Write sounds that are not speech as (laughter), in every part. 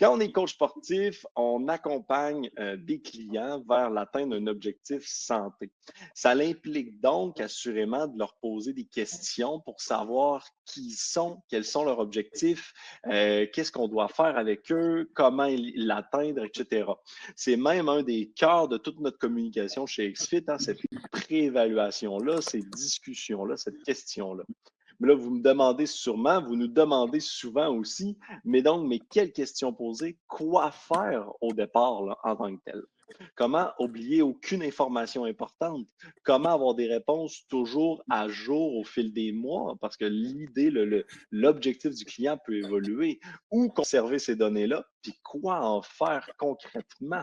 Quand on est coach sportif, on accompagne euh, des clients vers l'atteinte d'un objectif santé. Ça implique donc assurément de leur poser des questions pour savoir qui ils sont, quels sont leurs objectifs, euh, qu'est-ce qu'on doit faire avec eux, comment l'atteindre, etc. C'est même un des cœurs de toute notre communication chez XFIT, hein, cette préévaluation-là, ces discussions-là, cette question-là. Mais là, vous me demandez sûrement, vous nous demandez souvent aussi, mais donc, mais quelles questions poser? Quoi faire au départ en tant que tel? Comment oublier aucune information importante? Comment avoir des réponses toujours à jour au fil des mois? Parce que l'idée, l'objectif du client peut évoluer. Où conserver ces données-là? Puis quoi en faire concrètement?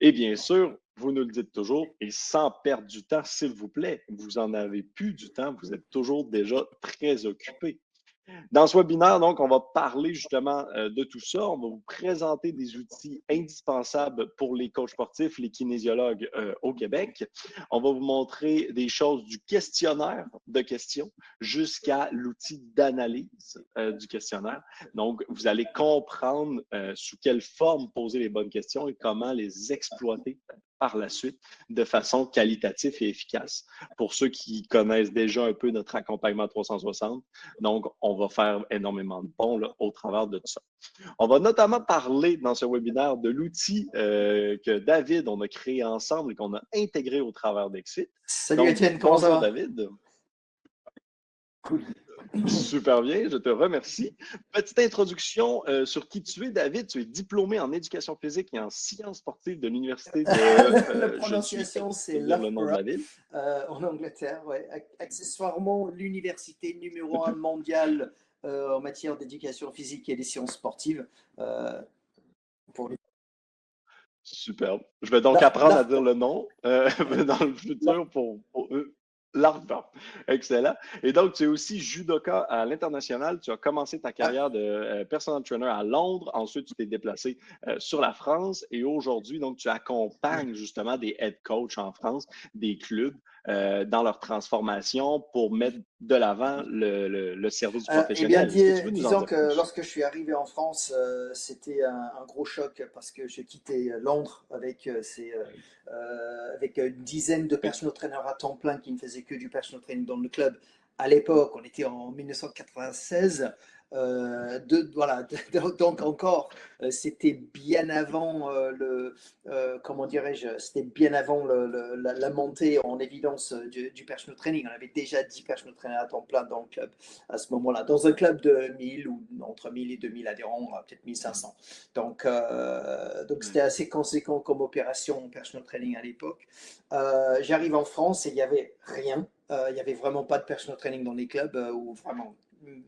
Et bien sûr, vous nous le dites toujours, et sans perdre du temps, s'il vous plaît, vous en avez plus du temps, vous êtes toujours déjà très occupé. Dans ce webinaire, donc, on va parler justement euh, de tout ça. On va vous présenter des outils indispensables pour les coachs sportifs, les kinésiologues euh, au Québec. On va vous montrer des choses du questionnaire de questions jusqu'à l'outil d'analyse euh, du questionnaire. Donc, vous allez comprendre sous quelle forme poser les bonnes questions et comment les exploiter par la suite de façon qualitative et efficace. Pour ceux qui connaissent déjà un peu notre accompagnement 360, donc on va faire énormément de bons là, au travers de tout ça. On va notamment parler dans ce webinaire de l'outil euh, que David, on a créé ensemble et qu'on a intégré au travers d'Exit. Salut Étienne, comment ça va? David. Cool. (laughs) Super bien, je te remercie. Petite introduction euh, sur qui tu es, David. Tu es diplômé en éducation physique et en sciences sportives de l'Université de. (laughs) La euh, prononciation, c'est Loughborough, euh, en Angleterre. Ouais. Accessoirement, l'université numéro un mondiale en matière d'éducation physique et des sciences sportives. pour Superbe. Je vais donc apprendre à dire le nom (laughs) dans le futur pour, pour eux. L'argent. Excellent. Et donc, tu es aussi judoka à l'international. Tu as commencé ta carrière de euh, personal trainer à Londres. Ensuite, tu t'es déplacé euh, sur la France. Et aujourd'hui, donc, tu accompagnes justement des head coachs en France, des clubs euh, dans leur transformation pour mettre de l'avant le, service du professionnel. eh bien, disons que lorsque je suis arrivé en France, c'était un, gros choc parce que j'ai quitté Londres avec, ces, avec une dizaine de personnes traîneurs à temps plein qui ne faisaient que du personal training dans le club. À l'époque, on était en 1996. Euh, (laughs) donc encore, euh, c'était bien avant euh, le, comment dirais-je, c'était bien avant la, montée en évidence du, du, personal training. On avait déjà 10 personal trainers à temps plein dans le club à ce moment-là. Dans un club de 1000 ou entre 1000 et 2000 adhérents, peut-être 1500. Donc, donc c'était assez conséquent comme opération personal training à l'époque. J'arrive en France et il n'y avait rien. il n'y avait vraiment pas de personal training dans les clubs ou vraiment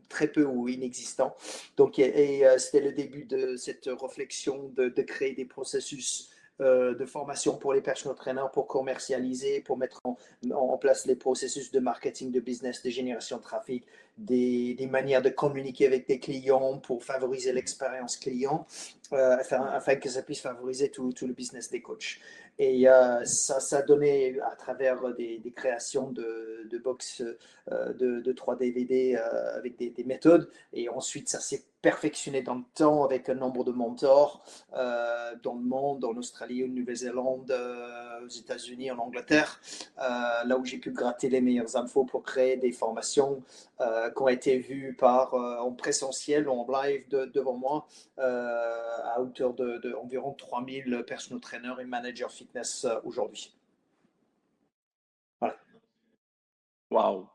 très peu ou inexistant. Donc, et, euh, c'était le début de cette réflexion de, créer des processus euh, de formation pour les personal trainers, pour commercialiser, pour mettre en, place les processus de marketing, de business, de génération de trafic, des, manières de communiquer avec des clients pour favoriser l'expérience client, euh, afin, que ça puisse favoriser tout le business des coachs. Et euh, ça, ça a donné à travers des, créations de, de box euh, de, de, 3 DVD euh, avec des, méthodes. Et ensuite, ça s'est perfectionné dans le temps avec un nombre de mentors dans le monde, en Australie, en Nouvelle-Zélande, aux États-Unis, en Angleterre, là où j'ai pu gratter les meilleures infos pour créer des formations qui ont été vues par, en présentiel, en live devant moi, à hauteur de, de environ 3000 personal trainers et managers fitness euh, aujourd'hui. Voilà. Wow.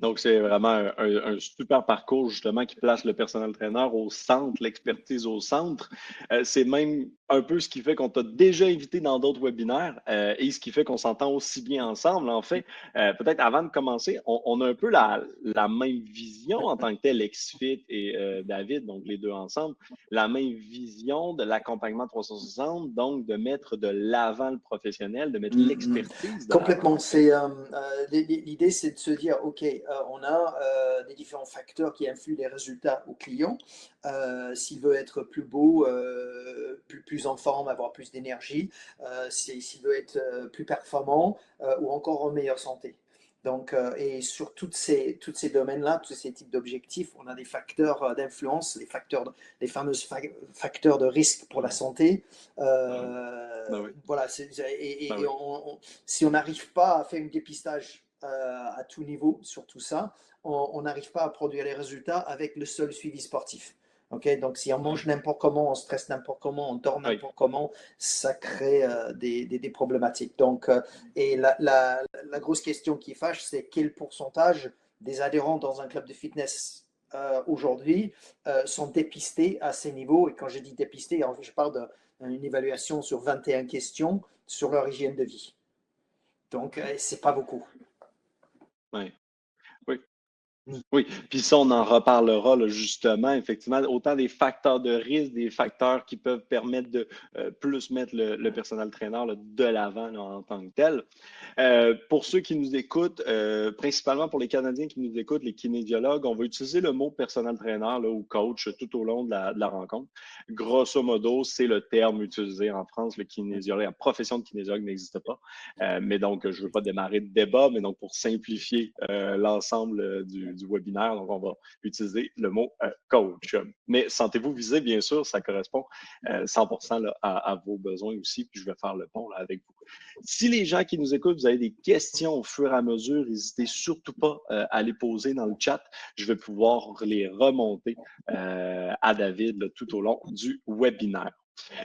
Donc, c'est vraiment un, super parcours, justement, qui place le personnel trainer au centre, l'expertise au centre. Euh, c'est même un peu ce qui fait qu'on t'a déjà invité dans d'autres webinaires euh, et ce qui fait qu'on s'entend aussi bien ensemble. En fait, euh, peut-être avant de commencer, on, a un peu la, même vision en tant que tel, XFIT et David, donc les deux ensemble, la même vision de l'accompagnement 360, donc de mettre de l'avant le professionnel, de mettre mm-hmm. l'expertise. Complètement. C'est l'idée, c'est de se dire, OK, on a des différents facteurs qui influent les résultats au client. s'il veut être plus beau, plus, plus en forme, avoir plus d'énergie, s'il veut être plus performant ou encore en meilleure santé. Donc, euh, et sur toutes ces, toutes ces domaines-là, tous ces types d'objectifs, on a des facteurs euh, d'influence, les, facteurs les fameux facteurs de risque pour la santé. Euh, bah voilà, et, bah si on n'arrive pas à faire un dépistage à tout niveau sur tout ça, on n'arrive pas à produire les résultats avec le seul suivi sportif. Donc, si on mange n'importe comment, on stresse n'importe comment, on dort n'importe comment, ça crée euh, des, des, problématiques. Donc, euh, et la, la, la, grosse question qui fâche, c'est quel pourcentage des adhérents dans un club de fitness euh, aujourd'hui sont dépistés à ces niveaux? Et quand je dis dépistés, je parle d'une évaluation sur 21 questions sur leur hygiène de vie. Donc, c'est pas beaucoup. Oui. Oui, puis ça, on en reparlera justement, effectivement, autant des facteurs de risque, des facteurs qui peuvent permettre de euh, plus mettre le, personnel traîneur de l'avant en tant que tel. Euh, pour ceux qui nous écoutent, euh, principalement pour les Canadiens qui nous écoutent, les kinésiologues, on va utiliser le mot personnel traîneur ou coach tout au long de la, rencontre. Grosso modo, c'est le terme utilisé en France, le kinésiologue. La profession de kinésiologue n'existe pas. mais donc, je ne veux pas démarrer de débat, mais donc pour simplifier l'ensemble du du webinaire. Donc, on va utiliser le mot euh, coach. Mais sentez-vous visé, bien sûr, ça correspond 100% euh, à, vos besoins aussi. Puis je vais faire le pont avec vous. Si les gens qui nous écoutent, vous avez des questions au fur et à mesure, n'hésitez surtout pas euh, à les poser dans le chat. Je vais pouvoir les remonter à David tout au long du webinaire.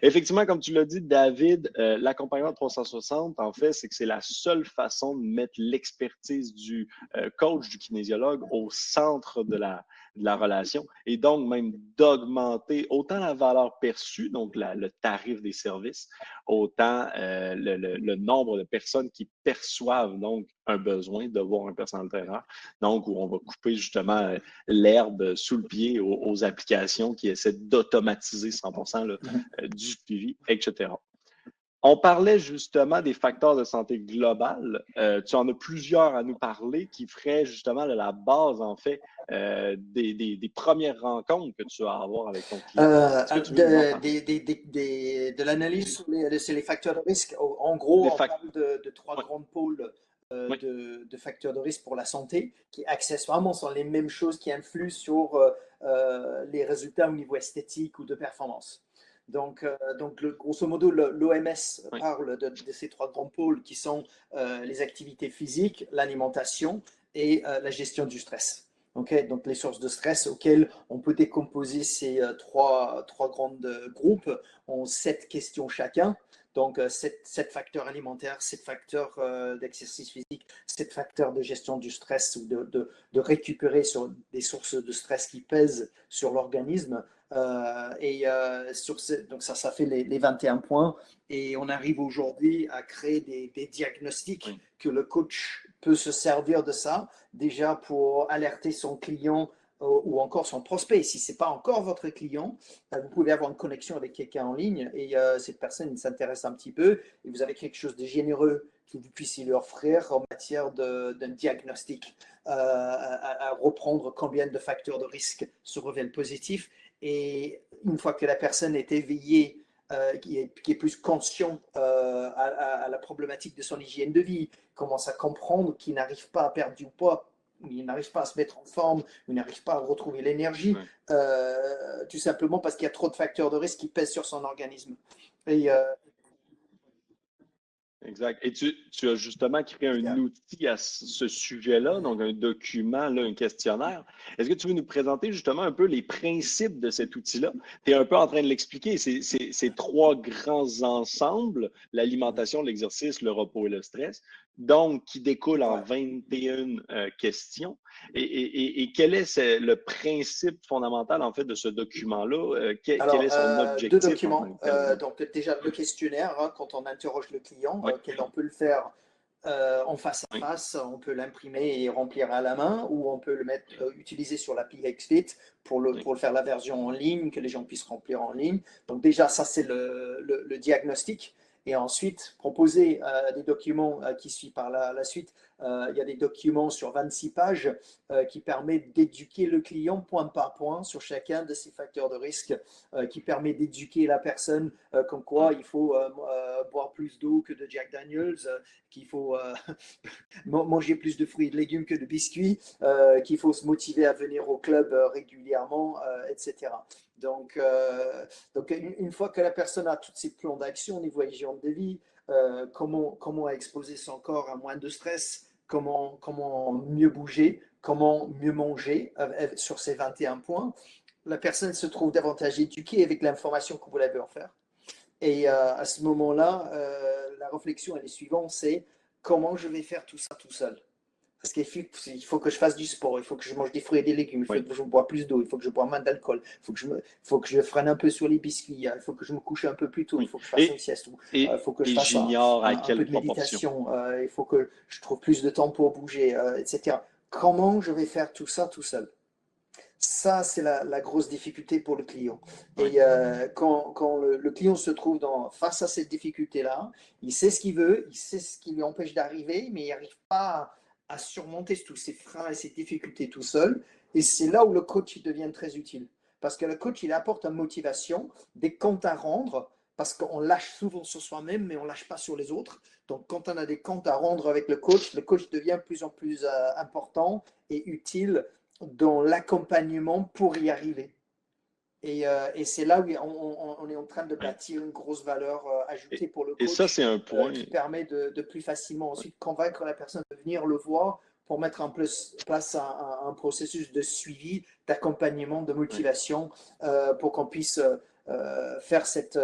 Effectivement, comme tu l'as dit, David, euh, l'accompagnement 360, en fait, c'est que c'est la seule façon de mettre l'expertise du euh, coach, du kinésiologue au centre de la, de la relation et donc même d'augmenter autant la valeur perçue, donc le tarif des services, autant euh, le, nombre de personnes qui perçoivent donc un besoin de voir un personnel trainer. Donc, où on va couper justement euh, l'herbe sous le pied aux, applications qui essaient d'automatiser 100% mm-hmm. euh, du suivi, etc. On parlait justement des facteurs de santé globale. Euh, tu en as plusieurs à nous parler qui feraient justement la base, en fait, euh, des, premières rencontres que tu vas avoir avec ton client. Euh, de l'analyse sur les, les, facteurs de risque. En gros, on parle de, trois grands pôles. De, facteurs de risque pour la santé, qui accessoirement sont les mêmes choses qui influent sur les résultats au niveau esthétique ou de performance. Donc, euh, donc le, grosso modo, l'OMS parle de, ces trois grands pôles qui sont euh, les activités physiques, l'alimentation et euh, la gestion du stress. Okay donc, les sources de stress auxquelles on peut décomposer ces trois, trois grands groupes ont sept questions chacun. Donc, sept, facteurs alimentaires, sept facteurs d'exercice physique, sept facteurs de gestion du stress ou de, de, de récupérer sur des sources de stress qui pèsent sur l'organisme. Euh, et euh, sur donc ça, ça fait les, 21 points. Et on arrive aujourd'hui à créer des, diagnostics que le coach peut se servir de ça, déjà pour alerter son client euh, ou encore son prospect. Si ce n'est pas encore votre client, vous pouvez avoir une connexion avec quelqu'un en ligne et cette personne s'intéresse un petit peu et vous avez quelque chose de généreux que vous puissiez lui offrir en matière d'un diagnostic, à, à, reprendre combien de facteurs de risque se révèlent positifs et une fois que la personne est éveillée, euh, qui, est, plus conscient euh, à, la problématique de son hygiène de vie, commence à comprendre qu'il n'arrive pas à perdre du poids, il n'arrive pas à se mettre en forme, il n'arrive pas à retrouver l'énergie, euh, tout simplement parce qu'il y a trop de facteurs de risque qui pèsent sur son organisme. Et, Exact. Et tu, as justement créé un outil à ce sujet-là, donc un document, là, un questionnaire. Est-ce que tu veux nous présenter justement un peu les principes de cet outil-là? Tu es un peu en train de l'expliquer. C'est trois grands ensembles, l'alimentation, l'exercice, le repos et le stress donc qui découle en 21 euh, questions. Et, quel est le principe fondamental en fait de ce document-là? Euh, quel, est son euh, objectif? Deux documents. donc déjà le questionnaire, hein, quand on interroge le client, on peut le faire en face à face, on peut l'imprimer et remplir à la main, ou on peut le mettre, utiliser sur l'appli XFIT pour le, pour faire la version en ligne, que les gens puissent remplir en ligne. Donc déjà, ça c'est le, diagnostic et ensuite proposer euh, des documents euh, qui suivent par la, suite Euh, il y a des documents sur 26 pages euh, qui permettent d'éduquer le client point par point sur chacun de ces facteurs de risque, euh, qui permet d'éduquer la personne comme quoi il faut boire plus d'eau que de Jack Daniels, qu'il faut (laughs) manger plus de fruits et de légumes que de biscuits, qu'il faut se motiver à venir au club régulièrement, etc. Donc, donc une, fois que la personne a tous ses plans d'action au niveau hygiène de vie, comment, comment exposer son corps à moins de stress, comment, comment mieux bouger, comment mieux manger euh, sur ces 21 points, la personne se trouve davantage éduquée avec l'information que vous l'avez offert. Et euh, à ce moment-là, euh, la réflexion elle est suivante, c'est comment je vais faire tout ça tout seul? Parce qu'il faut, que je fasse du sport, il faut que je mange des fruits et des légumes, il faut que je bois plus d'eau, il faut que je bois moins d'alcool, il faut que, je faut que je freine un peu sur les biscuits, il faut que je me couche un peu plus tôt, il faut que je fasse une sieste, il faut que je fasse un, un, peu de méditation, il faut que je trouve plus de temps pour bouger, euh, etc. Comment je vais faire tout ça tout seul ça, c'est la, grosse difficulté pour le client. Et euh, quand, le, client se trouve dans, face à cette difficulté-là, il sait ce qu'il veut, il sait ce qui lui empêche d'arriver, mais il n'arrive pas à surmonter tous ces freins et ces difficultés tout seul. Et c'est là où le coach devient très utile. Parce que le coach, il apporte une motivation, des comptes à rendre, parce qu'on lâche souvent sur soi-même, mais on lâche pas sur les autres. Donc, quand on a des comptes à rendre avec le coach, le coach devient de plus en plus euh, important et utile dans l'accompagnement pour y arriver. Euh, et, c'est là où on, est en train de bâtir une grosse valeur euh, ajoutée pour le coach. Et ça, c'est un point. qui permet de, plus facilement ensuite convaincre la personne de venir le voir pour mettre en place, un, processus de suivi, d'accompagnement, de motivation euh, pour qu'on puisse faire cette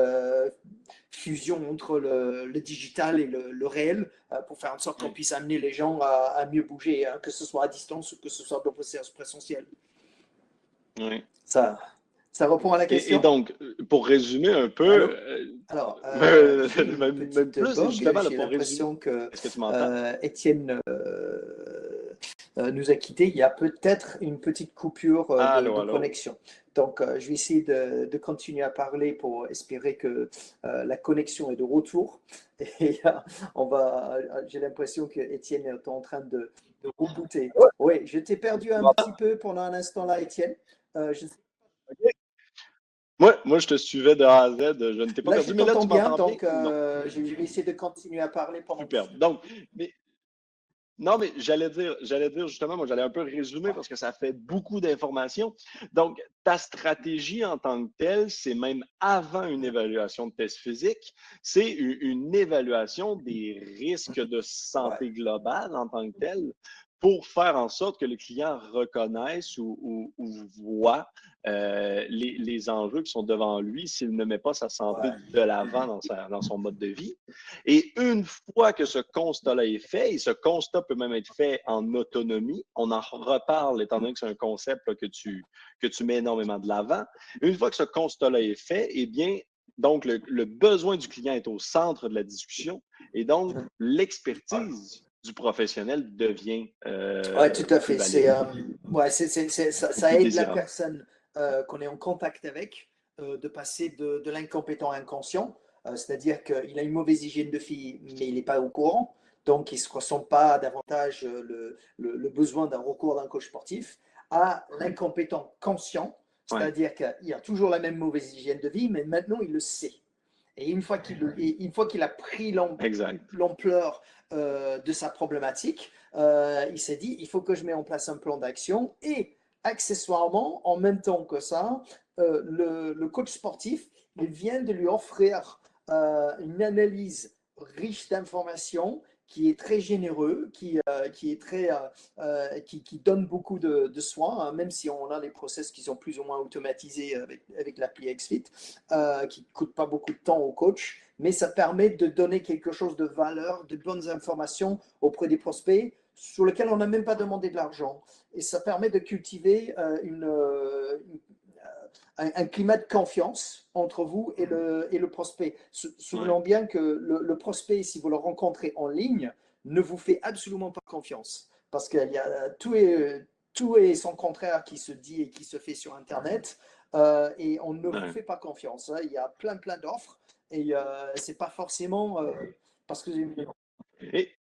fusion entre le, digital et le, réel pour faire en sorte qu'on puisse amener les gens à, mieux bouger, hein, que ce soit à distance ou que ce soit dans le processus présentiel. Oui. Ça, ça répond à la question. Et, donc, pour résumer un peu. Euh, Alors, (laughs) euh, même, plus, justement, J'ai l'impression que, euh, Étienne nous a quittés. Il y a peut-être une petite coupure de, connexion. Donc, je vais essayer de, continuer à parler pour espérer que la connexion est de retour. (laughs) Et on va. J'ai l'impression que Étienne est en train de, de rebooter. Oui, je t'ai perdu un petit peu pendant un instant là, Étienne. je moi, moi, je te suivais de A à Z. Je ne t'ai pas perdu, mais là, tu bien. Donc, euh, je vais essayer de continuer à parler pendant. Super. Donc, mais, non, mais j'allais dire, j'allais dire justement, moi, j'allais un peu résumer parce que ça fait beaucoup d'informations. Donc, ta stratégie en tant que telle, c'est même avant une évaluation de test physique, c'est une, évaluation des risques de santé globale en tant que telle pour faire en sorte que le client reconnaisse ou, voit euh, les, enjeux qui sont devant lui s'il ne met pas sa santé de l'avant dans, dans, son mode de vie. Et une fois que ce constat-là est fait, et ce constat peut même être fait en autonomie, on en reparle étant donné que c'est un concept que, tu, que tu mets énormément de l'avant. Une fois que ce constat-là est fait, eh bien, donc le, le besoin du client est au centre de la discussion et donc l'expertise du professionnel devient. Euh, oui, tout à fait. C'est, euh, ouais, c'est, ça, ça, aide la personne euh, qu'on est en contact avec euh, de passer de, de l'incompétent à inconscient. c'est-à-dire qu'il a une mauvaise hygiène de vie, mais il n'est pas au courant. Donc, il ne se ressent pas davantage le, le, besoin d'un recours d'un coach sportif, à l'incompétent conscient, c'est-à-dire qu'il a toujours la même mauvaise hygiène de vie, mais maintenant il le sait. Et une fois qu'il a pris l'ampleur euh, de sa problématique, euh, il s'est dit il faut que je mette en place un plan d'action et accessoirement, en même temps que ça, euh, le, le, coach sportif il vient de lui offrir une analyse riche d'informations qui est très généreux, qui, euh, qui est très, euh, euh, qui, qui, donne beaucoup de, soins, hein, même si on a des process qui sont plus ou moins automatisés avec, avec l'appli XFIT, qui ne coûtent pas beaucoup de temps au coach, mais ça permet de donner quelque chose de valeur, de bonnes informations auprès des prospects sur lesquels on n'a même pas demandé de l'argent. Et ça permet de cultiver une un, climat de confiance entre vous et le, et le prospect. Souvenons bien que le, prospect, si vous le rencontrez en ligne, ne vous fait absolument pas confiance. Parce qu'il y a tout et, tout et son contraire qui se dit et qui se fait sur Internet. Euh, et on ne vous fait pas confiance. Hein. Il y a plein, plein d'offres. Et euh, c'est pas forcément euh, parce que. Et,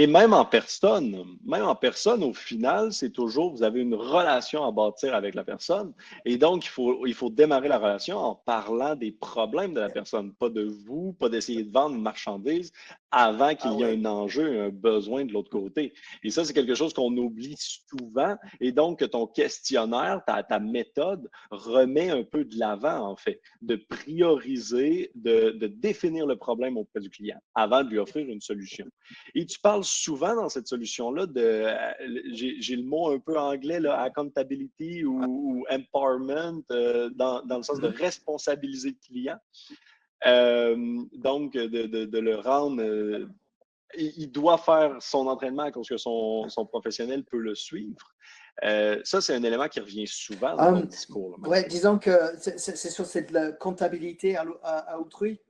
Et même en personne, même en personne, au final, c'est toujours, vous avez une relation à bâtir avec la personne. Et donc, il faut, il faut démarrer la relation en parlant des problèmes de la personne, pas de vous, pas d'essayer de vendre une marchandise avant qu'il y ait ah un enjeu, un besoin de l'autre côté. Et ça, c'est quelque chose qu'on oublie souvent. Et donc, que ton questionnaire, ta, ta méthode remet un peu de l'avant, en fait, de prioriser, de, de définir le problème auprès du client avant de lui offrir une solution. Et tu parles souvent dans cette solution-là euh, j'ai le mot un peu anglais, là, accountability ou, empowerment, euh, dans, dans, le sens de mm-hmm. responsabiliser le client. Euh, donc, de, de, le rendre il doit faire son entraînement à cause que son, son professionnel peut le suivre. ça, c'est un élément qui revient souvent dans um, discours. Oui, disons que c'est sur cette comptabilité à, à autrui.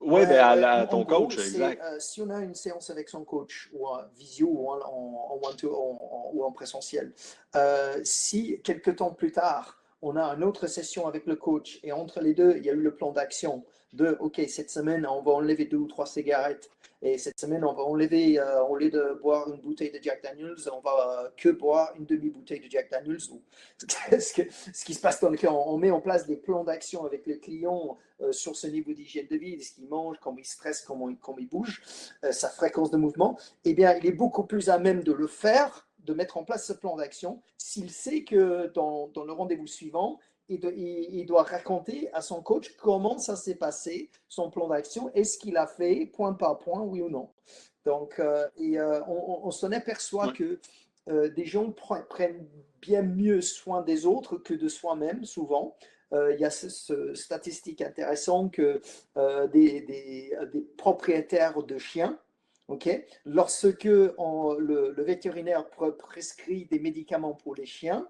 Oui, ben à, ton coach, exact. Euh, si on a une séance avec son coach, ou en visio, ou en, en, ou en présentiel, euh, si quelques temps plus tard, on a une autre session avec le coach et entre les deux, il y a eu le plan d'action de OK, cette semaine, on va enlever deux ou trois cigarettes et cette semaine, on va enlever, euh, au lieu de boire une bouteille de Jack Daniels, on va euh, que boire une demi-bouteille de Jack Daniels. (laughs) ce, que, ce, qui se passe dans le cas, on, met en place des plans d'action avec les clients euh, sur ce niveau d'hygiène de vie, ce qu'ils mangent, comment ils stressent, comment, comment ils bougent, sa fréquence de mouvement. Eh bien, il est beaucoup plus à même de le faire de mettre en place ce plan d'action s'il sait que dans le rendez-vous suivant, il, doit raconter à son coach comment ça s'est passé, son plan d'action, est-ce qu'il a fait point par point, oui ou non. Donc, euh, et, euh, on, s'en aperçoit que euh, des gens prennent bien mieux soin des autres que de soi-même, souvent. il y a ce, statistique intéressant que des, des, propriétaires de chiens, ok, lorsque le, le, vétérinaire prescrit des médicaments pour les chiens,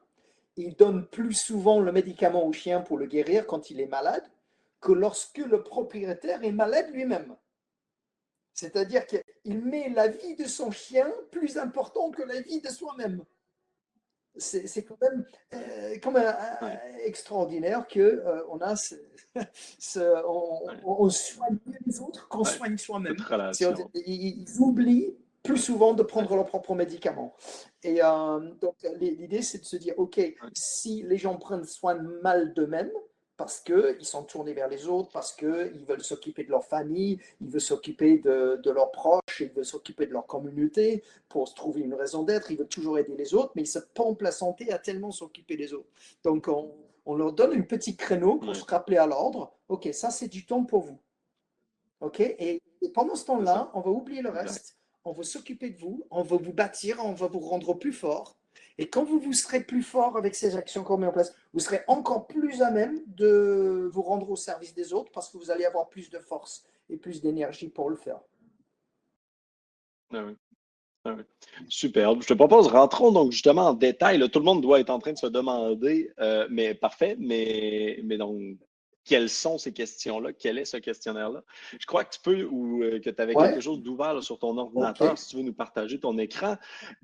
il donne plus souvent le médicament au chien pour le guérir quand il est malade que lorsque le propriétaire est malade lui-même. C'est-à-dire qu'il met la vie de son chien plus important que la vie de soi-même. C'est quand même, euh, extraordinaire qu'on euh, on a (laughs) on, soigne les autres qu'on soigne soi-même. Ils oublient plus souvent de prendre leurs propres médicaments. Et euh, donc, l'idée, c'est de se dire, OK, si les gens prennent soin mal d'eux-mêmes, parce qu'ils sont tournés vers les autres, parce qu'ils veulent s'occuper de leur famille, ils veulent s'occuper de, de, leurs proches, ils veulent s'occuper de leur communauté pour se trouver une raison d'être, ils veulent toujours aider les autres, mais ils se pompent la santé à tellement s'occuper des autres. Donc, on, on, leur donne un petit créneau pour se rappeler à l'ordre, OK, ça c'est du temps pour vous. OK, et, et pendant ce temps-là, on va oublier le reste on va s'occuper de vous, on va vous bâtir, on va vous rendre plus fort. Et quand vous, vous serez plus fort avec ces actions qu'on met en place, vous serez encore plus à même de vous rendre au service des autres parce que vous allez avoir plus de force et plus d'énergie pour le faire. Ah ah Super. Je te propose, rentrons donc justement en détail. tout le monde doit être en train de se demander, euh, mais parfait, mais donc quelles sont ces questions-là, quel est ce questionnaire-là? Je crois que tu peux ou euh, que tu avais quelque chose d'ouvert sur ton ordinateur, si tu veux nous partager ton écran.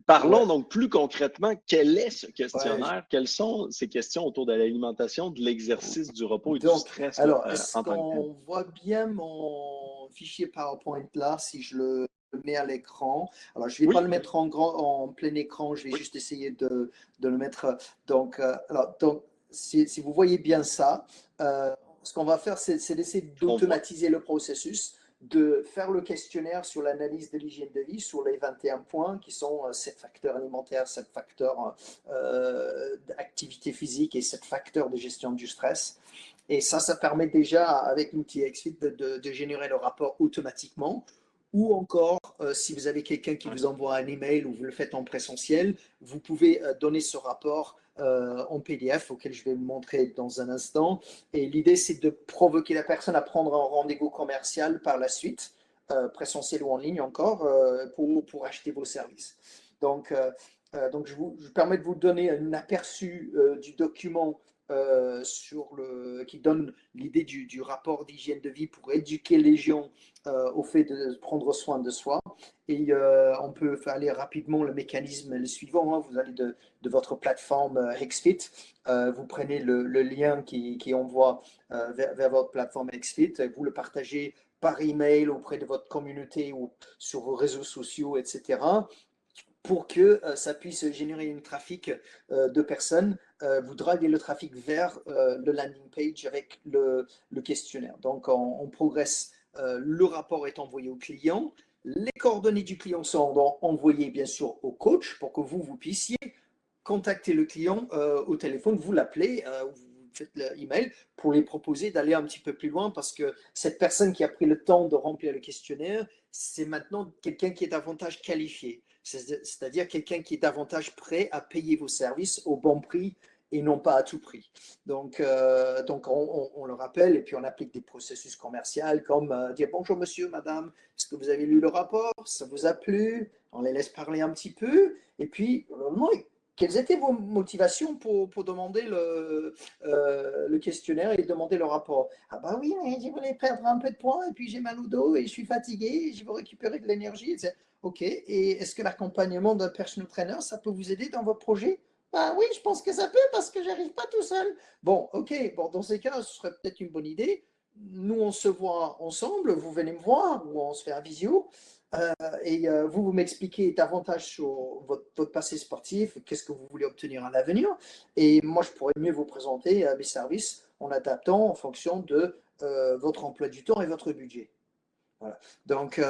Parlons donc plus concrètement, quel est ce questionnaire? Quelles sont ces questions autour de l'alimentation, de l'exercice, du repos et du stress? Alors, euh, est-ce qu'on voit bien mon fichier PowerPoint là, si je le mets à l'écran? Alors, je ne vais pas le mettre en, grand, en plein écran, je vais juste essayer de, de, le mettre. Donc, euh, alors, donc si, si, vous voyez bien ça, ce qu'on va faire, c'est d'essayer d'automatiser le processus, de faire le questionnaire sur l'analyse de l'hygiène de vie, sur les 21 points qui sont 7 euh, facteurs alimentaires, 7 facteurs euh, d'activité physique et 7 facteurs de gestion du stress. Et ça, ça permet déjà, avec l'outil XFIT, de, de, générer le rapport automatiquement. Ou encore, euh, si vous avez quelqu'un qui vous envoie un email ou vous le faites en présentiel, vous pouvez donner ce rapport euh, en PDF auquel je vais vous montrer dans un instant. Et l'idée, c'est de provoquer la personne à prendre un rendez-vous commercial par la suite, euh, présentiel ou en ligne encore, euh, pour, pour acheter vos services. Donc, donc je vous permets de vous donner un aperçu du document euh, sur le, qui donne l'idée du, du, rapport d'hygiène de vie pour éduquer les gens euh, au fait de prendre soin de soi. Et euh, on peut aller rapidement le mécanisme le suivant. Hein. Vous allez de, de, votre plateforme Hexfit, vous prenez le, le lien qui, qui envoie vers, vers, votre plateforme Hexfit, vous le partagez par email auprès de votre communauté ou sur vos réseaux sociaux, etc pour que ça puisse générer un trafic de personnes. Vous drivez le trafic vers le landing page avec le, questionnaire. Donc, on, progresse. le rapport est envoyé au client. Les coordonnées du client sont envoyées, bien sûr, au coach pour que vous, vous puissiez contacter le client au téléphone, vous l'appelez, vous faites l'email pour les proposer d'aller un petit peu plus loin parce que cette personne qui a pris le temps de remplir le questionnaire, c'est maintenant quelqu'un qui est davantage qualifié c'est-à-dire quelqu'un qui est davantage prêt à payer vos services au bon prix et non pas à tout prix. Donc, euh, donc on, le rappelle et puis on applique des processus commerciaux comme euh, dire bonjour monsieur, madame, est-ce que vous avez lu le rapport? Ça vous a plu? On les laisse parler un petit peu et puis quelles étaient vos motivations pour, pour demander le, euh, le, questionnaire et demander le rapport? Ah bah oui, mais je voulais perdre un peu de poids et puis j'ai mal au dos et je suis fatigué je veux récupérer de l'énergie. OK. Et est-ce que l'accompagnement d'un personal trainer, ça peut vous aider dans votre projet Ah oui, je pense que ça peut parce que j'arrive pas tout seul. Bon, OK. Bon, dans ces cas, ce serait peut-être une bonne idée. Nous, on se voit ensemble. Vous venez me voir ou on se fait un visio. Euh, et euh, vous, vous m'expliquez davantage sur votre, passé sportif, qu'est-ce que vous voulez obtenir à l'avenir. Et moi, je pourrais mieux vous présenter euh, mes services en adaptant en fonction de votre emploi du temps et votre budget. Voilà. Donc,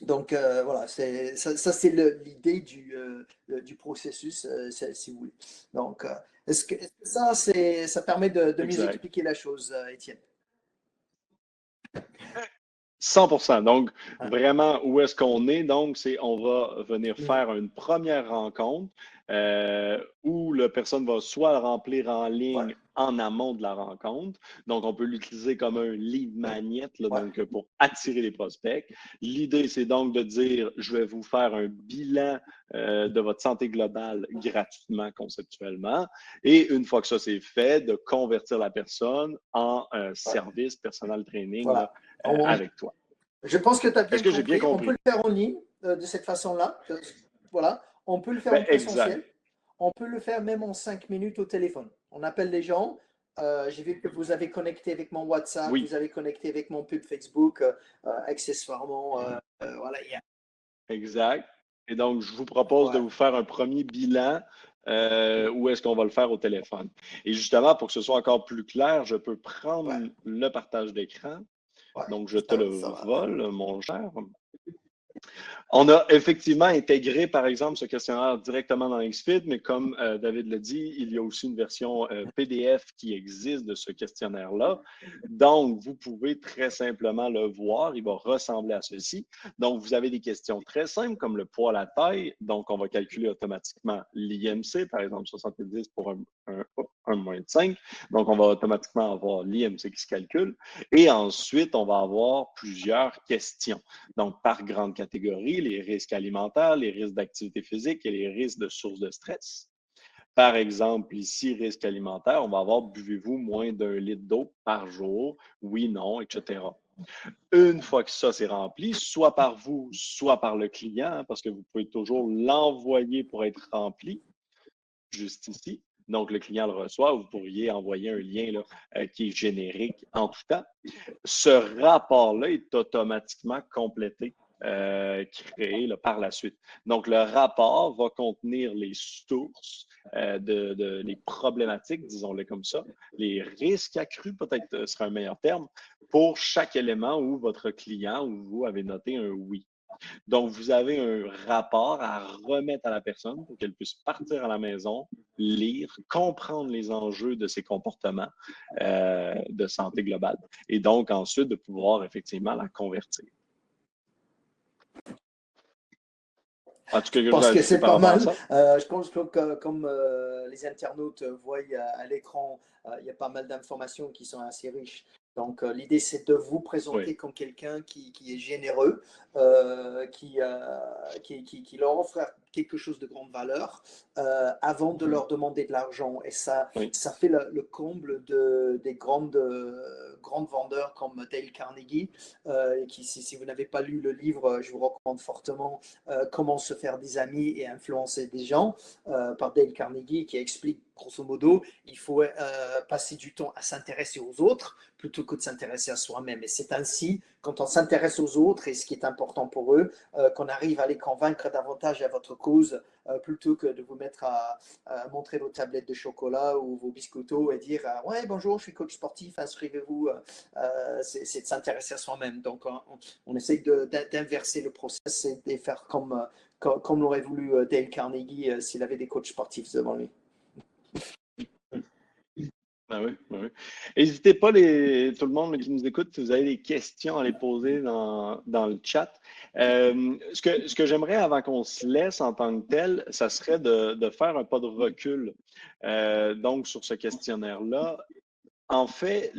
donc euh, voilà, ça, ça c'est l'idée du, euh, du processus, euh, si vous voulez. Donc, est-ce que, ça, ça permet de, de mieux expliquer la chose, Étienne? 100% Donc, ah. vraiment, où est-ce qu'on est? Donc, c'est on va venir mm. faire une première rencontre où la personne va soit remplir en ligne en amont de la rencontre. Donc, on peut l'utiliser comme un lead magnet donc, pour attirer les prospects. L'idée, c'est donc de dire, je vais vous faire un bilan euh, de votre santé globale gratuitement, conceptuellement. Et une fois que ça c'est fait, de convertir la personne en euh, service personnel training euh, avec toi. Je pense que tu as bien, que compris. bien compris. On peut le faire en ligne de cette façon-là. Voilà. On peut le faire en présentiel. On peut le faire même en cinq minutes au téléphone. On appelle les gens. Euh, j'ai vu que vous avez connecté avec mon WhatsApp, vous avez connecté avec mon pub Facebook, euh, euh, accessoirement. voilà, Exact. Et donc, je vous propose de vous faire un premier bilan où est-ce qu'on va le faire au téléphone. Et justement, pour que ce soit encore plus clair, je peux prendre le partage d'écran. donc, je te le vole, mon cher. On a effectivement intégré, par exemple, ce questionnaire directement dans XFIT, mais comme euh, David l'a dit, il y a aussi une version euh, PDF qui existe de ce questionnaire-là. Donc, vous pouvez très simplement le voir. Il va ressembler à ceci. Donc, vous avez des questions très simples comme le poids, la taille. Donc, on va calculer automatiquement l'IMC, par exemple 70 pour un, un, moins de 5. Donc, on va automatiquement avoir l'IMC qui se calcule. Et ensuite, on va avoir plusieurs questions. Donc, par grande les risques alimentaires, les risques d'activité physique et les risques de sources de stress. Par exemple, ici, risque alimentaire, on va avoir buvez-vous moins d'un litre d'eau par jour? Oui, non, etc. Une fois que ça c'est rempli, soit par vous, soit par le client, hein, parce que vous pouvez toujours l'envoyer pour être rempli, juste ici. Donc, le client le reçoit, vous pourriez envoyer un lien là, euh, qui est générique en tout temps. Ce rapport-là est automatiquement complété euh, créé par la suite. Donc, le rapport va contenir les sources, euh, de, les problématiques, disons-le comme ça, les risques accrus, peut-être euh, serait un meilleur terme, pour chaque élément où votre client ou vous avez noté un oui. Donc, vous avez un rapport à remettre à la personne pour qu'elle puisse partir à la maison, lire, comprendre les enjeux de ses comportements de santé globale et donc ensuite de pouvoir effectivement la convertir. Parce que c'est pas mal. Euh, je pense que comme euh, les internautes voient à l'écran, euh, il y a pas mal d'informations qui sont assez riches. Donc, l'idée, c'est de vous présenter comme quelqu'un qui, qui, est généreux, qui, qui, qui, leur offre quelque chose de grande valeur euh, avant de mhm. leur demander de l'argent. Et ça, ça fait le, comble de, des grandes, euh, grandes vendeurs comme Dale Carnegie. Euh, qui, si, vous n'avez pas lu le livre, je vous recommande fortement Comment se faire des amis et influencer des gens par Dale Carnegie qui explique grosso modo, il faut passer du temps à s'intéresser aux autres plutôt que de s'intéresser à soi-même. Et c'est ainsi quand on s'intéresse aux autres et ce qui est important pour eux, qu'on arrive à les convaincre davantage à votre cause plutôt que de vous mettre à, montrer vos tablettes de chocolat ou vos biscottos et dire Ouais, bonjour, je suis coach sportif, inscrivez-vous. c'est de s'intéresser à soi-même. Donc, on, on essaye d'inverser le process et de faire comme, comme, l'aurait voulu Dale Carnegie s'il avait des coachs sportifs devant lui. Ben oui, ben oui. N'hésitez pas, tout le monde qui nous écoute, si vous avez des questions à les poser dans, le chat. Euh, ce que, ce que j'aimerais avant qu'on se laisse en tant que tel, ça serait de, faire un pas de recul euh, donc sur ce questionnaire-là. En fait,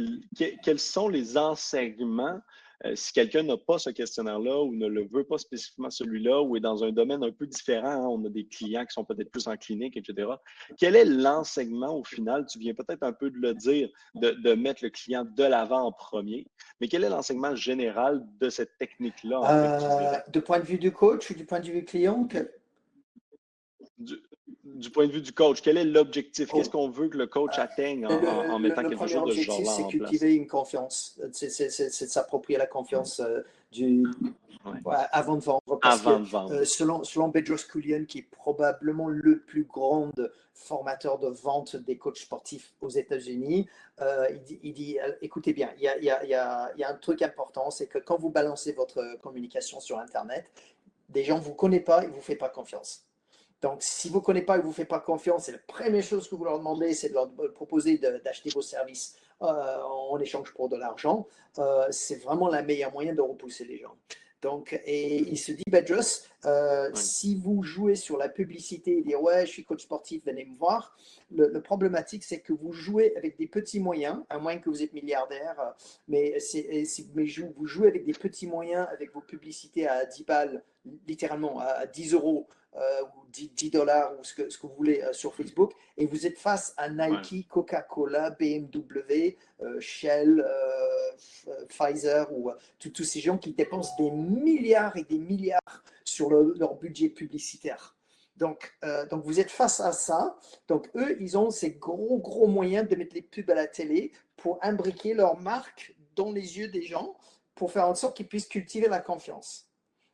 quels sont les enseignements euh, si quelqu'un n'a pas ce questionnaire-là ou ne le veut pas spécifiquement celui-là ou est dans un domaine un peu différent, hein, on a des clients qui sont peut-être plus en clinique, etc. Quel est l'enseignement au final? Tu viens peut-être un peu de le dire, de, mettre le client de l'avant en premier, mais quel est l'enseignement général de cette technique-là? Euh, de point de vue du coach ou du point de vue du client? du point de vue du coach, quel est l'objectif? Qu'est-ce qu'on veut que le coach euh, atteigne en, mettant quelque chose de ce genre-là C'est cultiver une confiance. C'est de s'approprier la confiance euh, du, avant de vendre. avant de vendre. Euh, selon, selon Bedros Koulian, qui est probablement le plus grand formateur de vente des coachs sportifs aux États-Unis, il, dit, écoutez bien, il y, a, il, y a, il y a un truc important, c'est que quand vous balancez votre communication sur Internet, des gens ne vous connaissent pas et ne vous font pas confiance. Donc, si vous ne connaissez pas et vous ne faites pas confiance, c'est la première chose que vous leur demandez, c'est de leur proposer d'acheter vos services euh, en échange pour de l'argent. Euh, c'est vraiment la meilleure moyen de repousser les gens. Donc, et il se dit, Bedros, euh, si vous jouez sur la publicité et dire ouais, je suis coach sportif, venez me voir, le, problématique c'est que vous jouez avec des petits moyens, à moins que vous êtes milliardaire, mais si vous jouez avec des petits moyens, avec vos publicités à 10 balles, littéralement à 10 euros, euh, ou 10, dollars ou ce que, ce que vous voulez euh, sur Facebook, et vous êtes face à Nike, Coca-Cola, BMW, euh, Shell, Pfizer ou tous ces gens qui dépensent des milliards et des milliards sur leur budget publicitaire. Donc, donc, vous êtes face à ça. Donc, eux, ils ont ces gros, gros moyens de mettre les pubs à la télé pour imbriquer leur marque dans les yeux des gens pour faire en sorte qu'ils puissent cultiver la confiance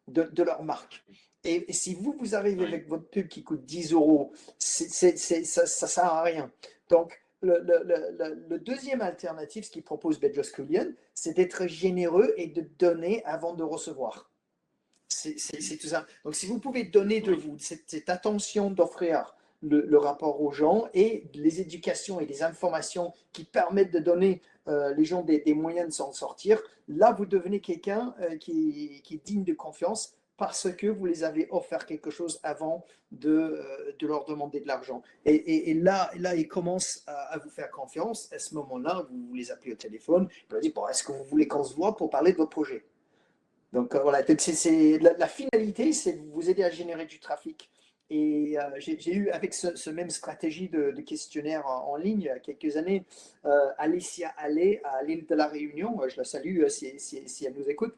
de, de leur marque. Et, si vous, vous arrivez avec votre pub qui coûte 10 euros, ça ne sert à rien. Donc, le, deuxième alternative, ce qu'il propose Bedros Koulian, c'est d'être généreux et de donner avant de recevoir. C'est tout ça. Donc, si vous pouvez donner de vous cette, attention d'offrir le, rapport aux gens et les éducations et les informations qui permettent de donner euh, les gens des, moyens de s'en sortir, là, vous devenez quelqu'un euh, qui, qui, est digne de confiance parce que vous les avez offert quelque chose avant de, euh, de leur demander de l'argent. Et, et, là, là, ils commencent à, vous faire confiance. À ce moment-là, vous, les appelez au téléphone, vous leur dites, bon, est-ce que vous voulez qu'on se voit pour parler de votre projet? Donc voilà, c'est, la, finalité, c'est de vous aider à générer du trafic. Et euh, j'ai, eu, avec ce, même stratégie de, questionnaire en, ligne, il y a quelques années, Alicia Allais à l'île de la Réunion, je la salue si, elle nous écoute,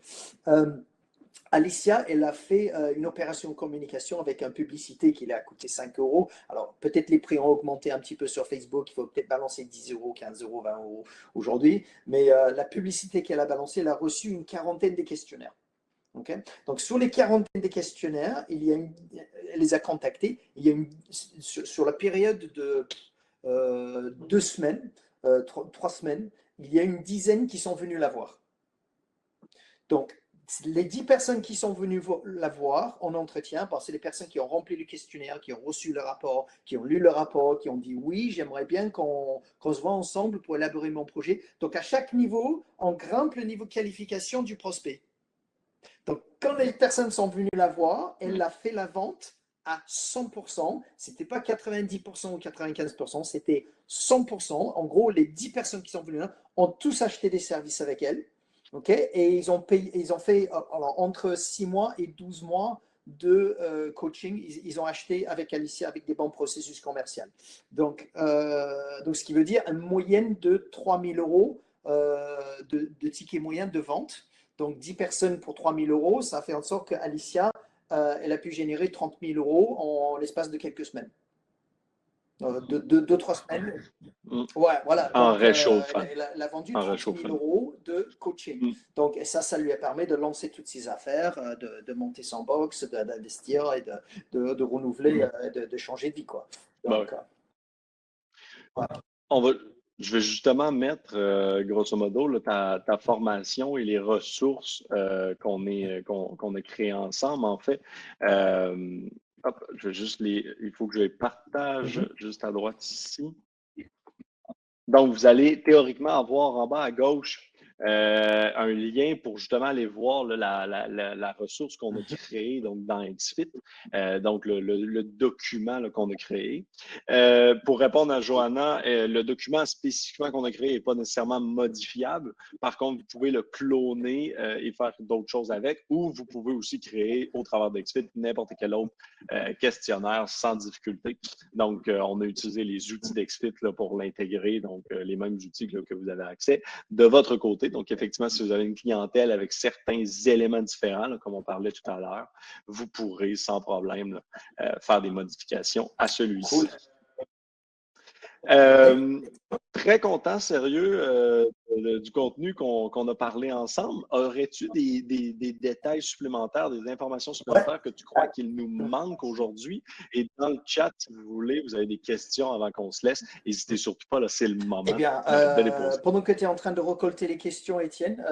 Alicia, elle a fait euh, une opération de communication avec un publicité qui lui a coûté 5 euros. Alors, peut-être les prix ont augmenté un petit peu sur Facebook. Il faut peut-être balancer 10 euros, 15 euros, 20 euros aujourd'hui. Mais euh, la publicité qu'elle a balancée, elle a reçu une quarantaine de questionnaires. Donc, sur les quarantaines des questionnaires, il y a elle les a contactés. Il y a une, sur, la période de euh, deux semaines, trois, semaines, il y a une dizaine qui sont venus la voir. Donc, les dix personnes qui sont venues la voir en entretien, c'est les personnes qui ont rempli le questionnaire, qui ont reçu le rapport, qui ont lu le rapport, qui ont dit oui, j'aimerais bien qu'on se voit ensemble pour élaborer mon projet. Donc à chaque niveau, on grimpe le niveau de qualification du prospect. Donc quand les personnes sont venues la voir, elle a fait la vente à 100%. Ce n'était pas 90% ou 95%, c'était 100%. En gros, les 10 personnes qui sont venues là ont tous acheté des services avec elle. Et ils ont, payé, ils ont fait euh, entre 6 mois et 12 mois de euh, coaching. Ils, ont acheté avec Alicia avec des bons processus commerciaux. Donc, euh, donc, ce qui veut dire une moyenne de 3000 euros de, de tickets moyens de vente. Donc, 10 personnes pour 3000 euros, ça fait en sorte qu'Alicia, elle a pu générer 30 000 euros en l'espace de quelques semaines. deux, deux, trois semaines. Mm. Ouais, voilà. En réchauffant. elle, a vendu 30 000 euros de coaching. Mm. Donc, et ça, ça lui a permis de lancer toutes ses affaires, de, de monter son box, d'investir et de, de renouveler, mm. de, changer de vie. Quoi. Donc, On va, je vais justement mettre, euh, grosso modo, ta, formation et les ressources euh, qu'on qu'on a créées ensemble, en fait. Euh, hop, je vais juste les. Il faut que je les partage mm-hmm. juste à droite ici. Donc, vous allez théoriquement avoir en bas à gauche euh, un lien pour justement aller voir la, la, la, ressource qu'on a créée donc, dans XFIT, euh, donc le, le, document qu'on a créé. Euh, pour répondre à Johanna, euh, le document spécifiquement qu'on a créé n'est pas nécessairement modifiable. Par contre, vous pouvez le cloner et faire d'autres choses avec, ou vous pouvez aussi créer au travers d'XFIT n'importe quel autre questionnaire sans difficulté. Donc, on a utilisé les outils d'XFIT pour l'intégrer, donc les mêmes outils que vous avez accès. De votre côté, donc, effectivement, si vous avez une clientèle avec certains éléments différents, comme on parlait tout à l'heure, vous pourrez sans problème euh, faire des modifications à celui-ci. Euh, très content, sérieux, euh, du contenu qu'on a parlé ensemble. Aurais-tu des, détails supplémentaires, des informations supplémentaires que tu crois qu'il nous manque aujourd'hui? Et dans le chat, si vous voulez, vous avez des questions avant qu'on se laisse. N'hésitez surtout pas, c'est le moment. Eh bien, euh, pendant que tu es en train de récolter les questions, Étienne,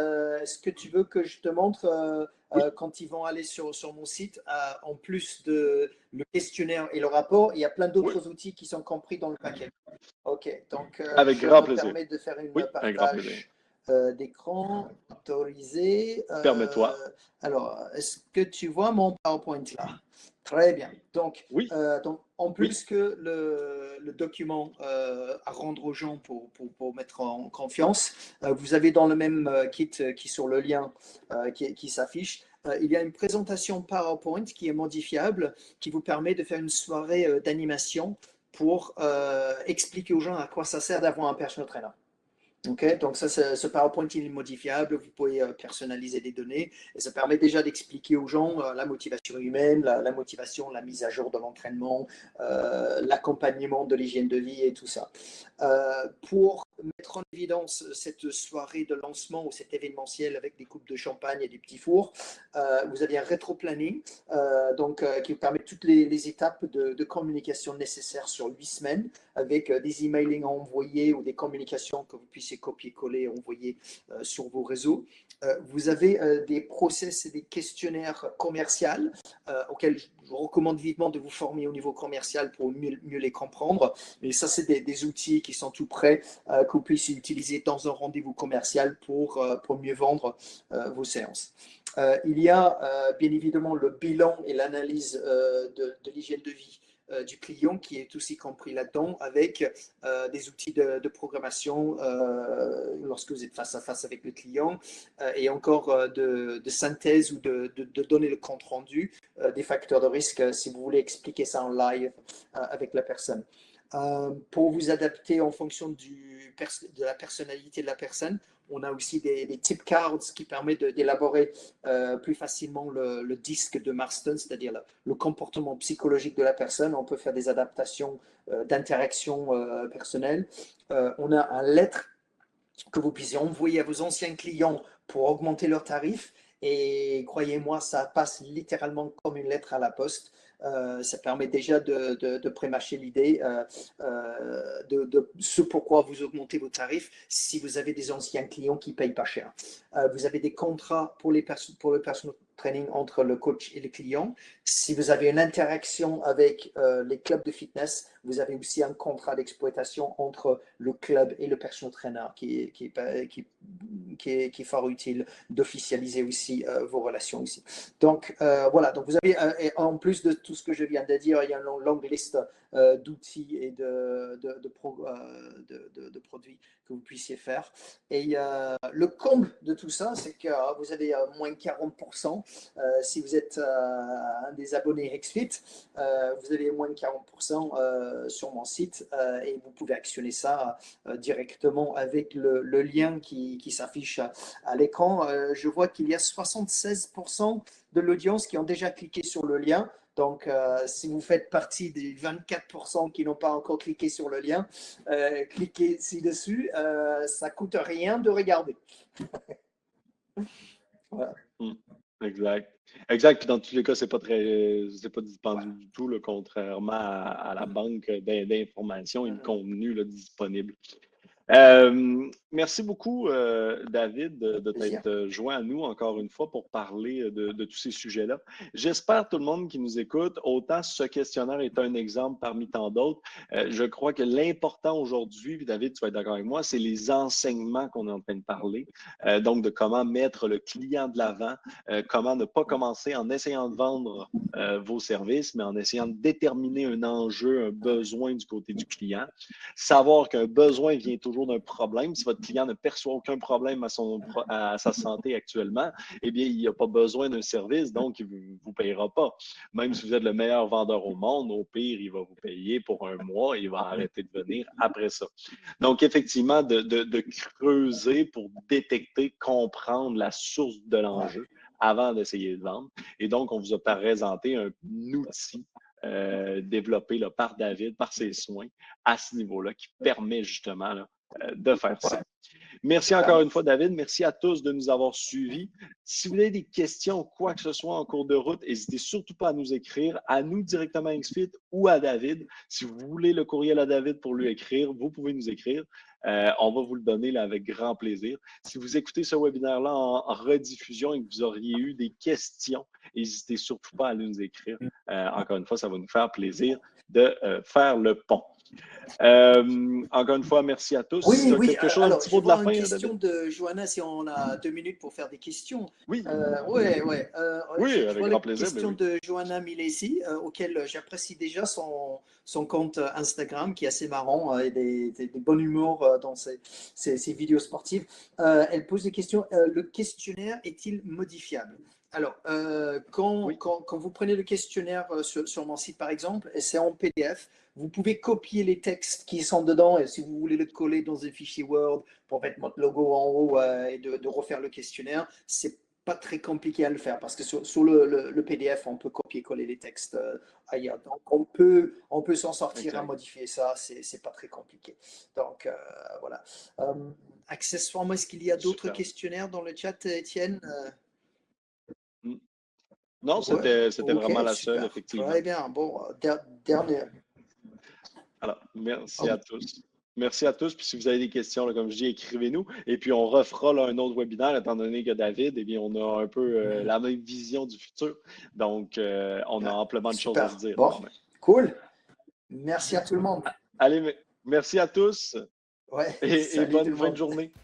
est-ce que tu veux que je te montre euh, quand ils vont aller sur, sur mon site, euh, en plus de le questionnaire et le rapport, il y a plein d'autres outils qui sont compris dans le paquet. OK, donc euh, Avec je grand plaisir. permet de faire une partage d'écran autorisé. Permets-toi. alors, est-ce que tu vois mon PowerPoint là? Très bien. Donc, oui. donc en plus que le, le document à rendre aux gens pour, pour, pour mettre en confiance, vous avez dans le même kit qui sur le lien qui, qui s'affiche, il y a une présentation PowerPoint qui est modifiable, qui vous permet de faire une soirée d'animation pour expliquer aux gens à quoi ça sert d'avoir un personal trainer. Donc ça, ce PowerPoint il est modifiable, vous pouvez euh, personnaliser des données et ça permet déjà d'expliquer aux gens euh, la motivation humaine, la, motivation, la mise à jour de l'entraînement, euh, l'accompagnement de l'hygiène de vie et tout ça. pour mettre en évidence cette soirée de lancement ou cet événementiel avec des coupes de champagne et des petits fours, vous avez un rétro-planning donc, qui vous permet toutes les, étapes de, de, communication nécessaires sur huit semaines avec des emailings à envoyer ou des communications que vous puissiez copier-coller, envoyer euh, sur vos réseaux. Euh, vous avez euh, des process et des questionnaires commerciaux auxquels je vous recommande vivement de vous former au niveau commercial pour mieux, les comprendre. Mais ça, c'est des, outils qui sont tout prêts que vous puissiez utiliser dans un rendez-vous commercial pour, pour mieux vendre vos séances. il y a bien évidemment le bilan et l'analyse de l'hygiène de vie euh, du client qui est aussi compris là-dedans avec euh, des outils de, programmation euh, lorsque vous êtes face à face avec le client et encore de, synthèse ou de, donner le compte rendu des facteurs de risque si vous voulez expliquer ça en live avec la personne. pour vous adapter en fonction de la personnalité de la personne, on a aussi des, tip cards qui permettent d'élaborer euh, plus facilement le, disque de Marston, c'est-à-dire le, comportement psychologique de la personne. On peut faire des adaptations euh, d'interaction euh, personnelle. on a un lettre que vous puissiez envoyer à vos anciens clients pour augmenter leurs tarifs. Et croyez-moi, ça passe littéralement comme une lettre à la poste. Euh, ça permet déjà de, de, de prémâcher l'idée euh, euh, de, ce pourquoi vous augmentez vos tarifs si vous avez des anciens clients qui payent pas cher. vous avez des contrats pour, les pour le personnel training entre le coach et le client. Si vous avez une interaction avec les clubs de fitness, vous avez aussi un contrat d'exploitation entre le club et le personal trainer qui, qui, qui, qui, est, est fort utile d'officialiser aussi vos relations ici. Donc voilà, donc vous avez en plus de tout ce que je viens de dire, il y a une longue liste euh, d'outils et de, de, euh, de, produits que vous puissiez faire. Et euh, le comble de tout ça, c'est que vous avez moins 40%. si vous êtes un des abonnés XFIT, vous avez moins de 40% sur mon site et vous pouvez actionner ça directement avec le, lien qui s'affiche à l'écran. je vois qu'il y a 76% de l'audience qui ont déjà cliqué sur le lien. Donc, euh, si vous faites partie des 24% qui n'ont pas encore cliqué sur le lien, euh, cliquez ci-dessus. Euh, ça coûte rien de regarder. (laughs) voilà. Hmm. Exact. Exact. Puis dans tous les cas, c'est pas très, c'est pas dispendieux du tout, contrairement à, la banque d'informations et de contenu disponible. Euh, merci beaucoup, euh, David, de, t'être joint à nous encore une fois pour parler de, tous ces sujets-là. J'espère tout le monde qui nous écoute, autant ce questionnaire est un exemple parmi tant d'autres. Euh, je crois que l'important aujourd'hui, David, tu vas être d'accord avec moi, c'est les enseignements qu'on est en train de parler. donc, de comment mettre le client de l'avant, comment ne pas commencer en essayant de vendre vos services, mais en essayant de déterminer un enjeu, un besoin du côté du client. Savoir qu'un besoin vient toujours d'un problème, si votre client ne perçoit aucun problème à, son, à sa santé actuellement, eh bien, il n'a pas besoin d'un service, donc il ne vous, payera pas. Même si vous êtes le meilleur vendeur au monde, au pire, il va vous payer pour un mois et il va arrêter de venir après ça. Donc, effectivement, de, de creuser pour détecter, comprendre la source de l'enjeu avant d'essayer de vendre. Et donc, on vous a présenté un outil euh, développé là, par David, par ses soins, à ce niveau-là, qui permet justement de faire ça. Merci encore une fois, David. Merci à tous de nous avoir suivis. Si vous avez des questions ou quoi que ce soit en cours de route, n'hésitez surtout pas à nous écrire, à nous directement à XFIT ou à David. Si vous voulez le courriel à David pour lui écrire, vous pouvez nous écrire. Euh, on va vous le donner là, avec grand plaisir. Si vous écoutez ce webinaire-là en, rediffusion et que vous auriez eu des questions, n'hésitez surtout pas à nous écrire. Euh, encore une fois, ça va nous faire plaisir de faire le pont. Euh, encore une fois, merci à tous. Oui, oui. Quelque chose, alors, un de la fin, une question de Johanna, si on a deux minutes pour faire des questions. Oui. Euh, ouais, ouais. Euh, oui, avec grand plaisir. Une question de Johanna Milesi, euh, auquel j'apprécie déjà son, son compte Instagram, qui est assez marrant et des, des, des humours dans ses, ses, vidéos sportives. elle pose des questions. le questionnaire est-il modifiable? Alors, quand, quand, quand, vous prenez le questionnaire sur, sur, mon site, par exemple, et c'est en PDF, vous pouvez copier les textes qui sont dedans et si vous voulez le coller dans un fichier Word pour mettre votre logo en haut euh, et de, refaire le questionnaire, c'est pas très compliqué à le faire parce que sur, le, PDF, on peut copier-coller les textes euh, ailleurs. Donc, on peut, on peut s'en sortir à modifier ça, c'est pas très compliqué. Donc, euh, voilà. accessoirement, est-ce qu'il y a d'autres questionnaires dans le chat, Étienne. Non, c'était vraiment la seule, effectivement. Très bien. Bon, dernière. Alors, merci à tous. Merci à tous. Puis si vous avez des questions, comme je dis, écrivez-nous. Et puis on refera un autre webinaire, étant donné que David, eh bien, on a un peu euh, la même vision du futur. Donc, euh, on a amplement de choses à se dire. Bon, cool. Merci à tout le monde. Allez, merci à tous. Ouais, et, bonne, bonne journée. (laughs)